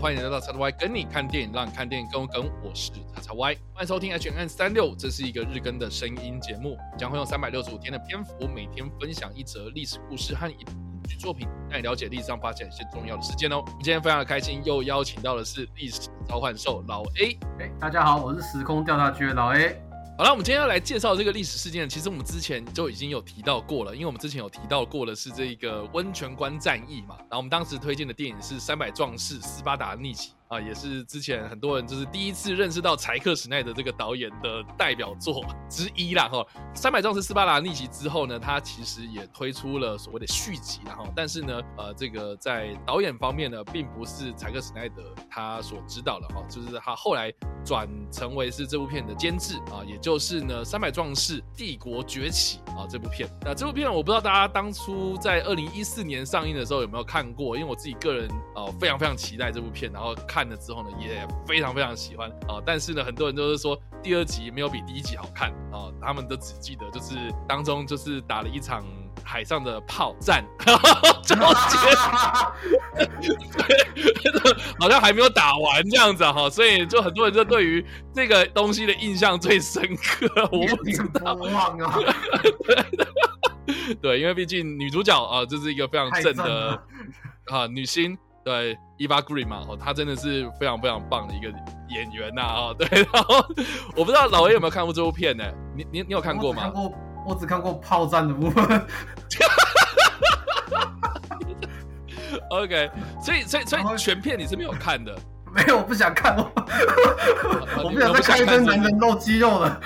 欢迎来到叉叉 Y 跟你看电影，让你看电影更跟,跟。我是叉叉 Y，欢迎收听 H N 三六，这是一个日更的声音节目，将会用三百六十五天的篇幅，每天分享一则历史故事和一部影剧作品，让你了解历史上发生一些重要的事件哦。今天非常的开心，又邀请到的是历史召唤兽老 A。哎，大家好，我是时空调查局的老 A。好了，我们今天要来介绍这个历史事件。其实我们之前就已经有提到过了，因为我们之前有提到过的是这个温泉关战役嘛。然后我们当时推荐的电影是《三百壮士斯巴达逆袭》。啊，也是之前很多人就是第一次认识到柴克史奈德这个导演的代表作之一啦哈。三百壮士斯巴达逆袭之后呢，他其实也推出了所谓的续集，然后但是呢，呃，这个在导演方面呢，并不是柴克史奈德他所知道的哈，就是他后来转成为是这部片的监制啊，也就是呢，三百壮士帝国崛起啊这部片。那这部片我不知道大家当初在二零一四年上映的时候有没有看过，因为我自己个人啊非常非常期待这部片，然后看。看了之后呢，也非常非常喜欢啊！但是呢，很多人都是说第二集没有比第一集好看啊，他们都只记得就是当中就是打了一场海上的炮战，中间对，好像还没有打完这样子哈，所以就很多人就对于这个东西的印象最深刻。我不知道，对 对，因为毕竟女主角啊，这是一个非常正的啊女星。对，Eva Green 嘛，哦，她真的是非常非常棒的一个演员呐，哦，对，然后我不知道老 A 有没有看过这部片呢？你你你有看过吗？看过，我只看过炮战的部分。OK，所以所以所以全片你是没有看的？没有，我不想看，我我不想再看一堆男人露肌肉了。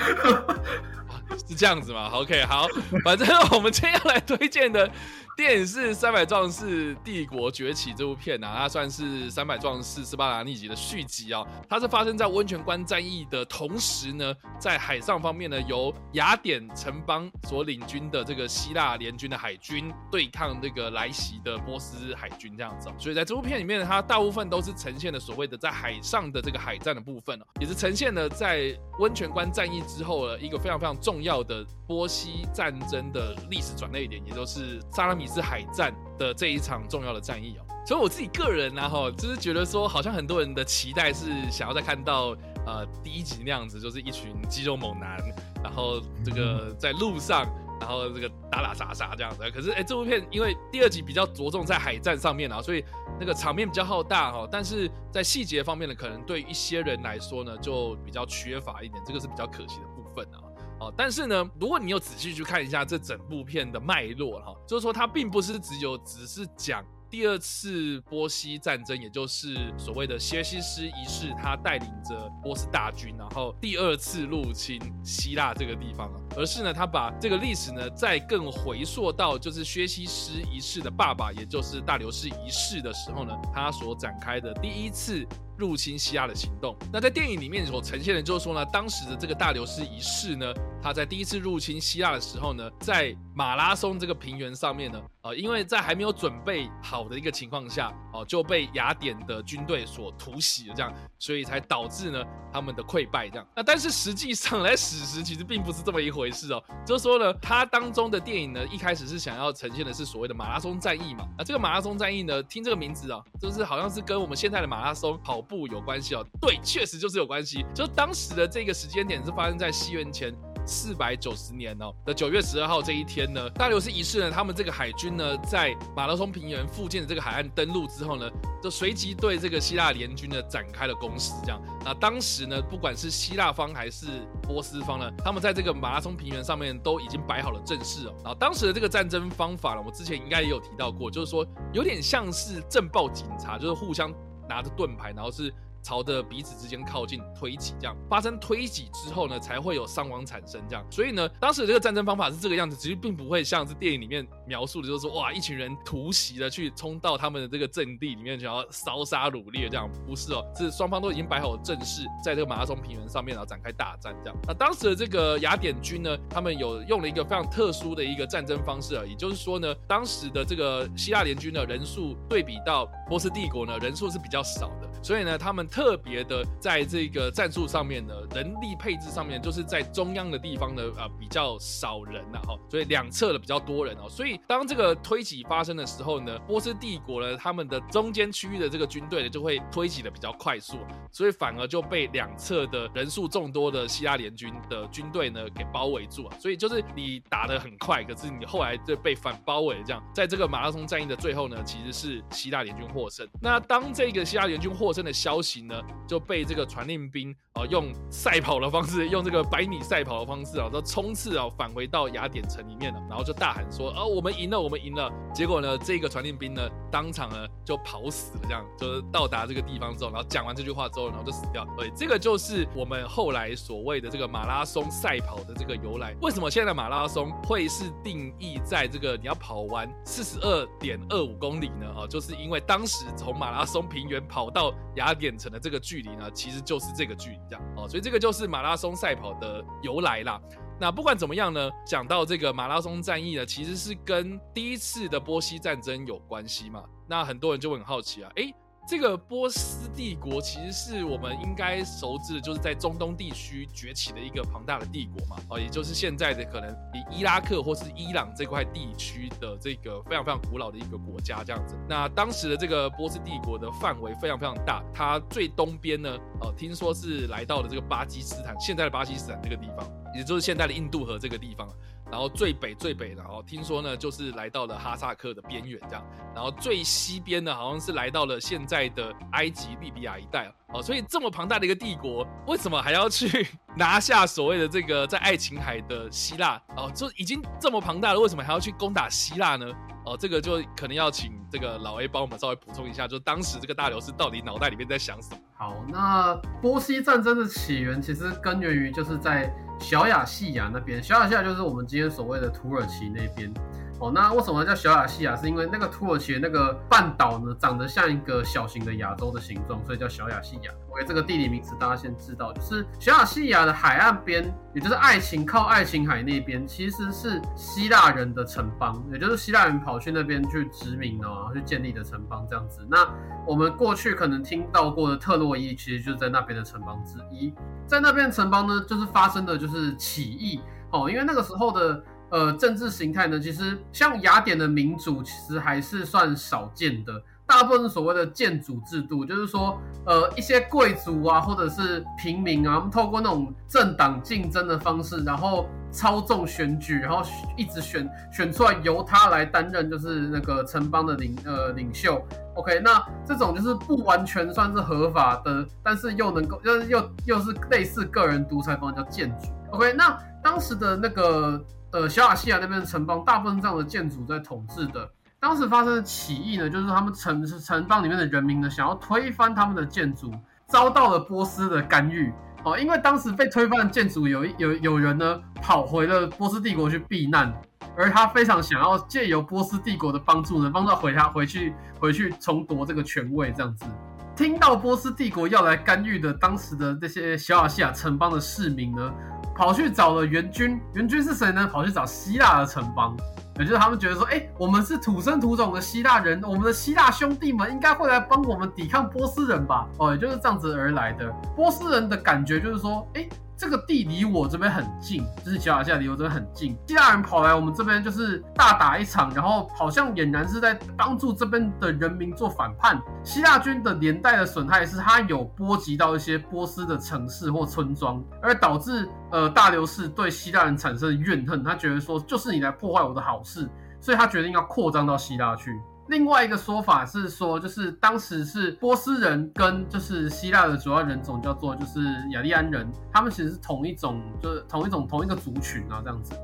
是这样子吗？OK，好，反正我们今天要来推荐的。电影是《三百壮士帝国崛起》这部片啊，它算是《三百壮士斯巴达逆袭》的续集啊。它是发生在温泉关战役的同时呢，在海上方面呢，由雅典城邦所领军的这个希腊联军的海军对抗这个来袭的波斯海军这样子哦。所以在这部片里面，它大部分都是呈现了所谓的在海上的这个海战的部分哦，也是呈现了在温泉关战役之后的一个非常非常重要的波西战争的历史转捩点，也就是萨拉米。斯海战的这一场重要的战役哦，所以我自己个人呢，哈，就是觉得说，好像很多人的期待是想要再看到呃第一集那样子，就是一群肌肉猛男，然后这个在路上，然后这个打打杀杀这样子。可是哎，这部片因为第二集比较着重在海战上面啊，所以那个场面比较浩大哈，但是在细节方面呢，可能对一些人来说呢，就比较缺乏一点，这个是比较可惜的部分啊。哦但是呢，如果你有仔细去看一下这整部片的脉络哈，就是说它并不是只有只是讲。第二次波西战争，也就是所谓的薛西斯一世，他带领着波斯大军，然后第二次入侵希腊这个地方啊，而是呢，他把这个历史呢再更回溯到就是薛西斯一世的爸爸，也就是大流士一世的时候呢，他所展开的第一次入侵希腊的行动。那在电影里面所呈现的，就是说呢，当时的这个大流士一世呢，他在第一次入侵希腊的时候呢，在马拉松这个平原上面呢。啊，因为在还没有准备好的一个情况下，哦，就被雅典的军队所突袭了，这样，所以才导致呢他们的溃败，这样。那但是实际上来史实其实并不是这么一回事哦，就是说呢，它当中的电影呢，一开始是想要呈现的是所谓的马拉松战役嘛。那这个马拉松战役呢，听这个名字啊，就是好像是跟我们现在的马拉松跑步有关系哦。对，确实就是有关系。就当时的这个时间点是发生在西元前。四百九十年哦的九月十二号这一天呢，大流士一世呢，他们这个海军呢，在马拉松平原附近的这个海岸登陆之后呢，就随即对这个希腊联军呢展开了攻势。这样，那当时呢，不管是希腊方还是波斯方呢，他们在这个马拉松平原上面都已经摆好了阵势哦。然后当时的这个战争方法呢，我之前应该也有提到过，就是说有点像是政报警察，就是互相拿着盾牌，然后是。朝着彼此之间靠近推挤，这样发生推挤之后呢，才会有伤亡产生。这样，所以呢，当时的这个战争方法是这个样子，其实并不会像是电影里面描述的，就是说哇，一群人突袭的去冲到他们的这个阵地里面，想要烧杀掳掠这样，不是哦，是双方都已经摆好阵势，在这个马拉松平原上面，然后展开大战这样。那当时的这个雅典军呢，他们有用了一个非常特殊的一个战争方式啊，也就是说呢，当时的这个希腊联军的人数对比到波斯帝国呢，人数是比较少的。所以呢，他们特别的在这个战术上面呢，人力配置上面，就是在中央的地方呢，啊比较少人呐，哈，所以两侧的比较多人哦，所以当这个推挤发生的时候呢，波斯帝国呢，他们的中间区域的这个军队呢，就会推挤的比较快速，所以反而就被两侧的人数众多的希腊联军的军队呢给包围住啊，所以就是你打得很快，可是你后来就被反包围，这样，在这个马拉松战役的最后呢，其实是希腊联军获胜。那当这个希腊联军获真的消息呢，就被这个传令兵啊用赛跑的方式，用这个百米赛跑的方式啊，都冲刺啊返回到雅典城里面了，然后就大喊说：“哦，我们赢了，我们赢了！”结果呢，这个传令兵呢，当场呢就跑死了，这样就是到达这个地方之后，然后讲完这句话之后，然后就死掉。对，这个就是我们后来所谓的这个马拉松赛跑的这个由来。为什么现在的马拉松会是定义在这个你要跑完四十二点二五公里呢？啊，就是因为当时从马拉松平原跑到雅典城的这个距离呢，其实就是这个距离，这样哦，所以这个就是马拉松赛跑的由来啦。那不管怎么样呢，讲到这个马拉松战役呢，其实是跟第一次的波西战争有关系嘛。那很多人就会很好奇啊，诶，这个波斯帝国其实是我们应该熟知的，就是在中东地区崛起的一个庞大的帝国嘛，哦，也就是现在的可能比伊拉克或是伊朗这块地区的这个非常非常古老的一个国家这样子。那当时的这个波斯帝国的范围非常非常大，它最东边呢，呃，听说是来到了这个巴基斯坦，现在的巴基斯坦这个地方。也就是现在的印度河这个地方，然后最北最北的哦，听说呢就是来到了哈萨克的边缘这样，然后最西边呢好像是来到了现在的埃及利比亚一带哦，所以这么庞大的一个帝国，为什么还要去 拿下所谓的这个在爱琴海的希腊哦？就已经这么庞大了，为什么还要去攻打希腊呢？哦，这个就可能要请这个老 A 帮我们稍微补充一下，就当时这个大流士到底脑袋里面在想什么？好，那波西战争的起源其实根源于就是在。小亚细亚那边，小亚细亚就是我们今天所谓的土耳其那边。哦，那为什么叫小亚细亚？是因为那个土耳其那个半岛呢，长得像一个小型的亚洲的形状，所以叫小亚细亚。OK，这个地理名词大家先知道，就是小亚细亚的海岸边，也就是爱琴靠爱琴海那边，其实是希腊人的城邦，也就是希腊人跑去那边去殖民哦，去建立的城邦这样子。那我们过去可能听到过的特洛伊，其实就是在那边的城邦之一。在那边城邦呢，就是发生的就是起义哦，因为那个时候的呃政治形态呢，其实像雅典的民主其实还是算少见的，大部分所谓的建主制度，就是说呃一些贵族啊或者是平民啊，他们透过那种政党竞争的方式，然后操纵选举，然后一直选选出来由他来担任就是那个城邦的领呃领袖。OK，那这种就是不完全算是合法的，但是又能够，又又又是类似个人独裁方叫建主。OK，那当时的那个呃小亚细亚那边的城邦，大部分这样的建筑在统治的。当时发生的起义呢，就是他们城城邦里面的人民呢，想要推翻他们的建筑，遭到了波斯的干预。哦，因为当时被推翻的建筑有有有人呢跑回了波斯帝国去避难。而他非常想要借由波斯帝国的帮助呢，帮他回他回去回去重夺这个权位，这样子。听到波斯帝国要来干预的，当时的这些小亚细亚城邦的市民呢，跑去找了援军。援军是谁呢？跑去找希腊的城邦，也就是他们觉得说，哎，我们是土生土长的希腊人，我们的希腊兄弟们应该会来帮我们抵抗波斯人吧？哦，也就是这样子而来的。波斯人的感觉就是说，哎。这个地离我这边很近，就是小亚细亚离我这边很近。希腊人跑来我们这边就是大打一场，然后好像俨然是在帮助这边的人民做反叛。希腊军的连带的损害是，它有波及到一些波斯的城市或村庄，而导致呃大流士对希腊人产生怨恨。他觉得说，就是你来破坏我的好事，所以他决定要扩张到希腊去。另外一个说法是说，就是当时是波斯人跟就是希腊的主要人种叫做就是雅利安人，他们其实是同一种，就是同一种同一个族群啊，这样子。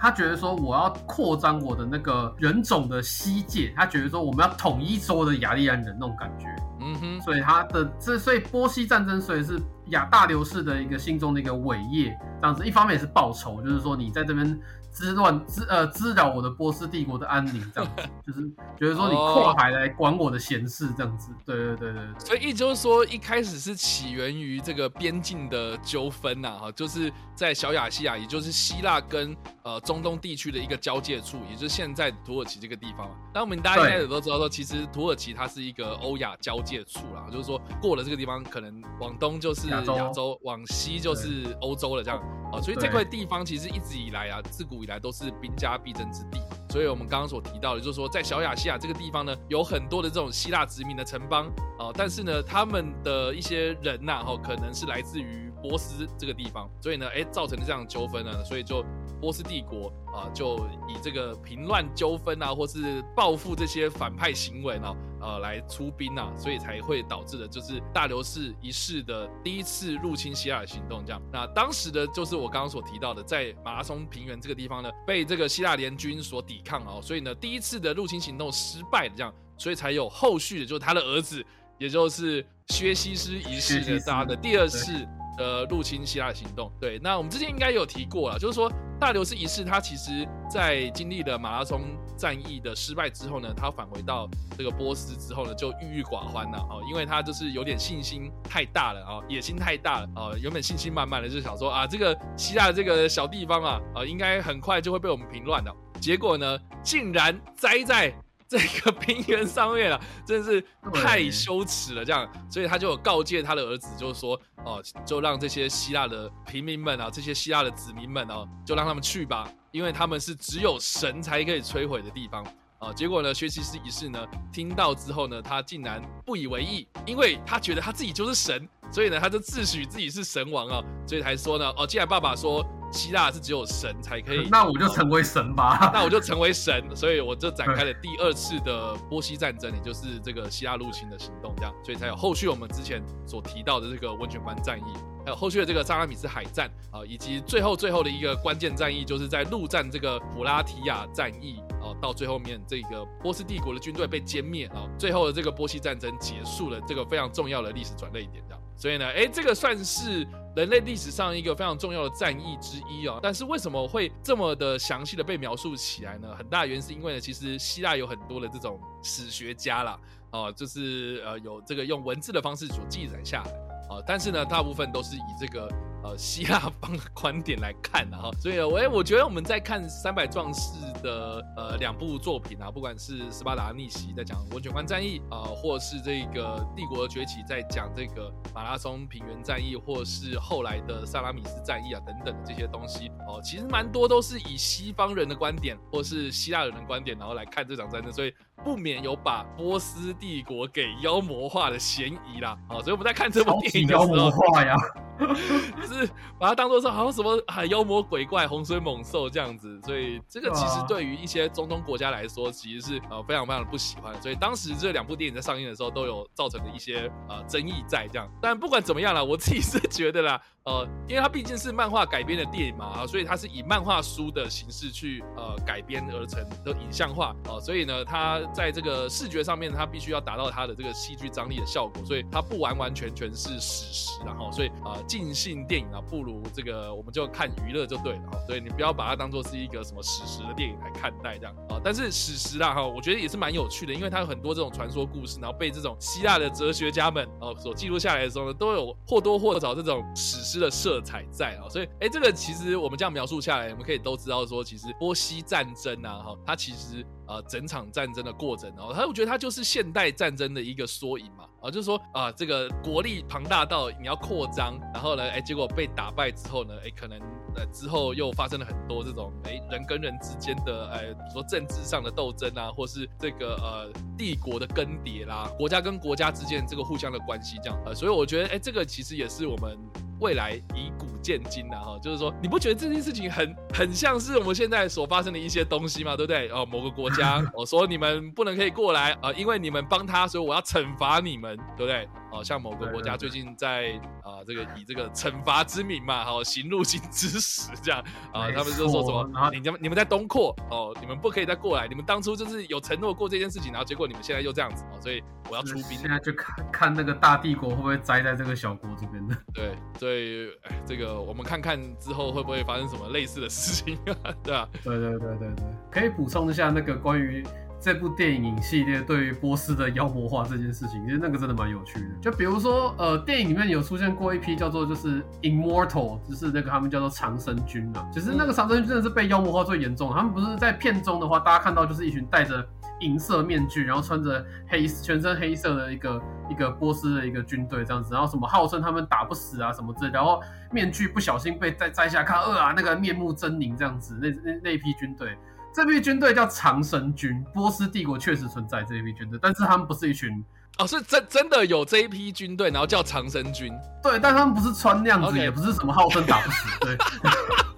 他觉得说我要扩张我的那个人种的西界，他觉得说我们要统一所有的雅利安人那种感觉。嗯哼，所以他的这所以波西战争，所以是亚大流士的一个心中的一个伟业，这样子。一方面也是报仇，就是说你在这边。滋乱滋呃滋扰我的波斯帝国的安宁，这样子就是觉得说你跨海来管我的闲事，这样子，对对对对。所以，意就是说，一开始是起源于这个边境的纠纷呐，哈，就是在小亚细亚，也就是希腊跟呃中东地区的一个交界处，也就是现在土耳其这个地方。那我们大家应该也都知道说，其实土耳其它是一个欧亚交界处啦，就是说过了这个地方，可能往东就是亚洲，往西就是欧洲了，这样啊，所以这块地方其实一直以来啊，自古以来都是兵家必争之地。所以我们刚刚所提到的，就是说在小亚细亚这个地方呢，有很多的这种希腊殖民的城邦啊，但是呢，他们的一些人呐，哈，可能是来自于波斯这个地方，所以呢，哎，造成了这样的纠纷呢，所以就波斯帝国啊，就以这个平乱纠纷啊，或是报复这些反派行为呢。呃，来出兵啊，所以才会导致的，就是大流士一世的第一次入侵希腊的行动。这样，那当时的就是我刚刚所提到的，在马拉松平原这个地方呢，被这个希腊联军所抵抗哦，所以呢，第一次的入侵行动失败的这样，所以才有后续的，就是他的儿子，也就是薛西斯一世的他的第二次。呃入侵希腊行动，对，那我们之前应该有提过了，就是说大流士一世他其实在经历了马拉松战役的失败之后呢，他返回到这个波斯之后呢，就郁郁寡欢了啊，因为他就是有点信心太大了啊，野心太大了啊，原本信心满满的就想说啊，这个希腊这个小地方啊，啊，应该很快就会被我们平乱了，结果呢，竟然栽在。这个平原上面啊，真的是太羞耻了，这样，所以他就有告诫他的儿子，就是说，哦，就让这些希腊的平民们啊，这些希腊的子民们哦，就让他们去吧，因为他们是只有神才可以摧毁的地方啊。结果呢，薛西斯一世呢，听到之后呢，他竟然不以为意，因为他觉得他自己就是神，所以呢，他就自诩自己是神王啊，所以才说呢，哦，既然爸爸说。希腊是只有神才可以，那我就成为神吧。那我就成为神，所以我就展开了第二次的波西战争，也就是这个希腊入侵的行动，这样，所以才有后续我们之前所提到的这个温泉关战役，还有后续的这个萨拉米斯海战啊，以及最后最后的一个关键战役，就是在陆战这个普拉提亚战役啊，到最后面这个波斯帝国的军队被歼灭啊，最后的这个波西战争结束了，这个非常重要的历史转捩点，这样。所以呢，哎，这个算是人类历史上一个非常重要的战役之一哦。但是为什么会这么的详细的被描述起来呢？很大原因是因为呢，其实希腊有很多的这种史学家啦，哦，就是呃有这个用文字的方式所记载下来啊。但是呢，大部分都是以这个。呃，希腊方的观点来看啊，哈，所以，我我觉得我们在看三百壮士的呃两部作品啊，不管是斯巴达逆袭在讲温泉关战役啊，或是这个帝国崛起在讲这个马拉松平原战役，或是后来的萨拉米斯战役啊等等这些东西哦，其实蛮多都是以西方人的观点或是希腊人的观点，然后来看这场战争，所以不免有把波斯帝国给妖魔化的嫌疑啦。哦，所以我们在看这部电影的时候，妖魔化呀。就 是把它当做是好像什么啊妖魔鬼怪、洪水猛兽这样子，所以这个其实对于一些中东国家来说，其实是呃非常非常的不喜欢。所以当时这两部电影在上映的时候，都有造成的一些呃争议在这样。但不管怎么样了，我自己是觉得啦。呃，因为它毕竟是漫画改编的电影嘛，啊，所以它是以漫画书的形式去呃改编而成的影像化，啊，所以呢，它在这个视觉上面，它必须要达到它的这个戏剧张力的效果，所以它不完完全全是史实，然后，所以啊，尽兴电影啊，不如这个我们就看娱乐就对了，所以你不要把它当做是一个什么史实的电影来看待这样，啊，但是史实啦，哈，我觉得也是蛮有趣的，因为它有很多这种传说故事，然后被这种希腊的哲学家们哦所记录下来的时候呢，都有或多或少这种史诗。的色彩在啊，所以哎，这个其实我们这样描述下来，我们可以都知道说，其实波西战争啊，哈，它其实呃整场战争的过程哦，他我觉得他就是现代战争的一个缩影嘛，啊，就是说啊，这个国力庞大到你要扩张，然后呢，哎，结果被打败之后呢，哎，可能呃之后又发生了很多这种哎人跟人之间的哎，比如说政治上的斗争啊，或是这个呃帝国的更迭啦，国家跟国家之间这个互相的关系这样，呃，所以我觉得哎，这个其实也是我们。未来以古鉴今呐，哈，就是说，你不觉得这件事情很很像是我们现在所发生的一些东西吗？对不对？哦，某个国家，我 说你们不能可以过来啊，因为你们帮他，所以我要惩罚你们，对不对？哦，像某个国家最近在啊，这个以这个惩罚之名嘛，哦行入侵之实这样啊，他们就说什么？你们你们在东扩哦，你们不可以再过来，你们当初就是有承诺过这件事情，然后结果你们现在又这样子哦，所以我要出兵。现在就看看那个大帝国会不会栽在这个小国这边的。对，所以这个我们看看之后会不会发生什么类似的事情，对啊，对 对对对对，可以补充一下那个关于。这部电影系列对于波斯的妖魔化这件事情，其实那个真的蛮有趣的。就比如说，呃，电影里面有出现过一批叫做就是 Immortal，就是那个他们叫做长生军啊。其实那个长生军真的是被妖魔化最严重。他们不是在片中的话，大家看到就是一群带着银色面具，然后穿着黑全身黑色的一个一个波斯的一个军队这样子，然后什么号称他们打不死啊什么之类，然后面具不小心被摘摘下看，呃啊那个面目狰狞这样子，那那那一批军队，这批军队叫长生军，波斯帝国确实存在这一批军队，但是他们不是一群。哦，是真真的有这一批军队，然后叫长生军。对，但他们不是穿那样子，也不是什么号称打不死。对。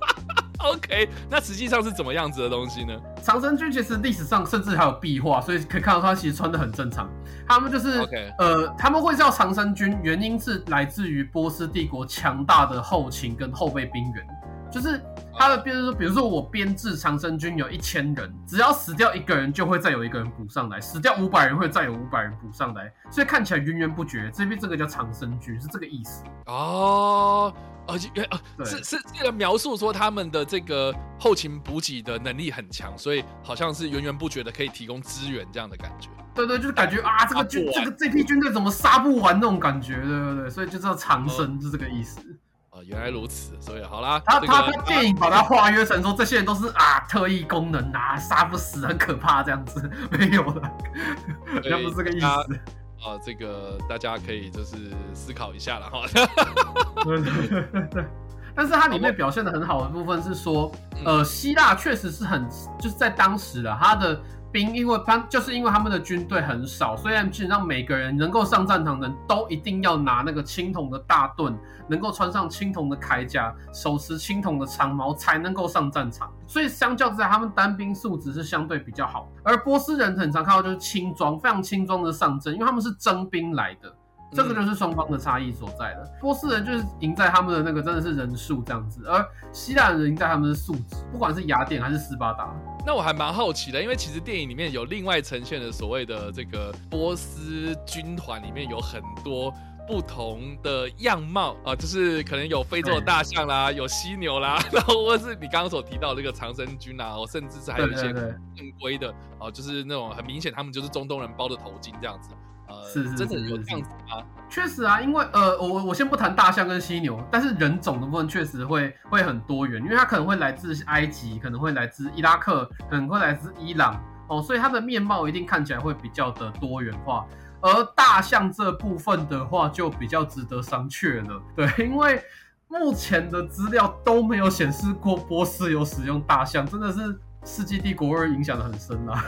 OK，那实际上是怎么样子的东西呢？长生军其实历史上甚至还有壁画，所以可以看到他其实穿的很正常。他们就是 OK，呃，他们会叫长生军，原因是来自于波斯帝国强大的后勤跟后备兵员。就是他的，比如说，比如说我编制长生军有一千人，只要死掉一个人，就会再有一个人补上来；死掉五百人，会再有五百人补上来，所以看起来源源不绝。这边这个叫长生军，是这个意思哦。而且，呃，是是这个描述说他们的这个后勤补给的能力很强，所以好像是源源不绝的可以提供资源这样的感觉。对对，就是感觉啊，这个军这个这批军队怎么杀不完那种感觉，对对对，所以就叫长生，是这个意思。原来如此，所以好啦，他他他电影把它化约成说这些人都是啊特异功能啊，杀不死，很可怕这样子，没有了，那不是这个意思。啊，这个大家可以就是思考一下了哈。但是它里面表现的很好的部分是说，呃，希腊确实是很就是在当时的它的。兵，因为他就是因为他们的军队很少，所以基本上每个人能够上战场的人都一定要拿那个青铜的大盾，能够穿上青铜的铠甲，手持青铜的长矛，才能够上战场。所以相较之下，他们单兵素质是相对比较好。而波斯人很常看到就是轻装，非常轻装的上阵，因为他们是征兵来的。这个就是双方的差异所在了。波斯人就是赢在他们的那个真的是人数这样子，而希腊人赢在他们的素质，不管是雅典还是斯巴达。那我还蛮好奇的，因为其实电影里面有另外呈现的所谓的这个波斯军团，里面有很多不同的样貌啊，就是可能有非洲的大象啦，有犀牛啦，然后或是你刚刚所提到这个长生军啊，甚至是还有一些正规的啊，就是那种很明显他们就是中东人包的头巾这样子。是是真的有这样子吗？确实啊，因为呃，我我先不谈大象跟犀牛，但是人种的部分确实会会很多元，因为它可能会来自埃及，可能会来自伊拉克，可能会来自伊朗哦，所以它的面貌一定看起来会比较的多元化。而大象这部分的话，就比较值得商榷了。对，因为目前的资料都没有显示过波斯有使用大象，真的是世纪帝国二影响的很深啊。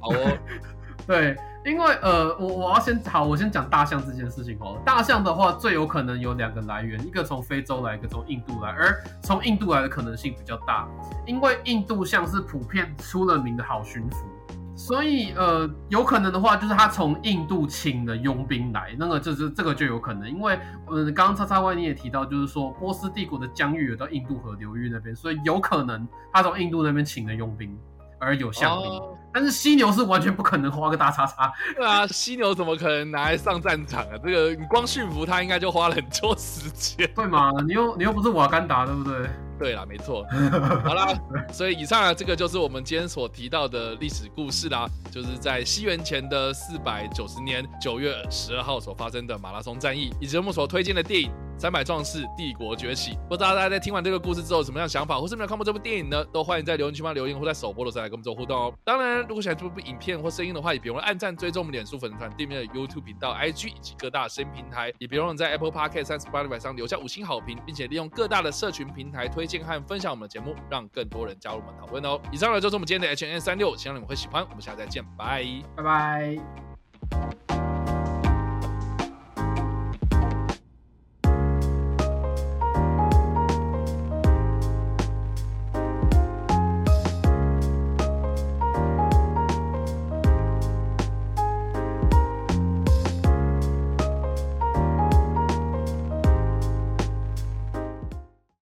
好哦。对，因为呃，我我要先好，我先讲大象这件事情哦。大象的话，最有可能有两个来源，一个从非洲来，一个从印度来。而从印度来的可能性比较大，因为印度象是普遍出了名的好驯服，所以呃，有可能的话，就是他从印度请的佣兵来，那个就是这个就有可能。因为呃，刚刚叉叉 Y 你也提到，就是说波斯帝国的疆域有到印度河流域那边，所以有可能他从印度那边请的佣兵。而有象兵，但是犀牛是完全不可能花个大叉叉。对啊，犀牛怎么可能拿来上战场啊？这个你光驯服它，应该就花了很多时间。对嘛？你又你又不是瓦干达，对不对？对了，没错。好啦，所以以上啊，这个就是我们今天所提到的历史故事啦，就是在西元前的四百九十年九月十二号所发生的马拉松战役，以及我们所推荐的电影《三百壮士帝国崛起》。不知道大家在听完这个故事之后有什么样想法，或是没有看过这部电影呢？都欢迎在留言区帮留言，或在首播的时候来跟我们做互动哦。当然，如果喜欢这部影片或声音的话，也别忘了按赞、追踪我们脸书粉丝团、对面的 YouTube 频道、IG 以及各大声音平台，也别忘了在 Apple Podcast 三十八里上留下五星好评，并且利用各大的社群平台推推荐和分享我们的。节目让更多人加入我们讨论哦。以上呢就是我们今天的 H N 三六，希望你们会喜欢。我们下次再见，拜拜拜。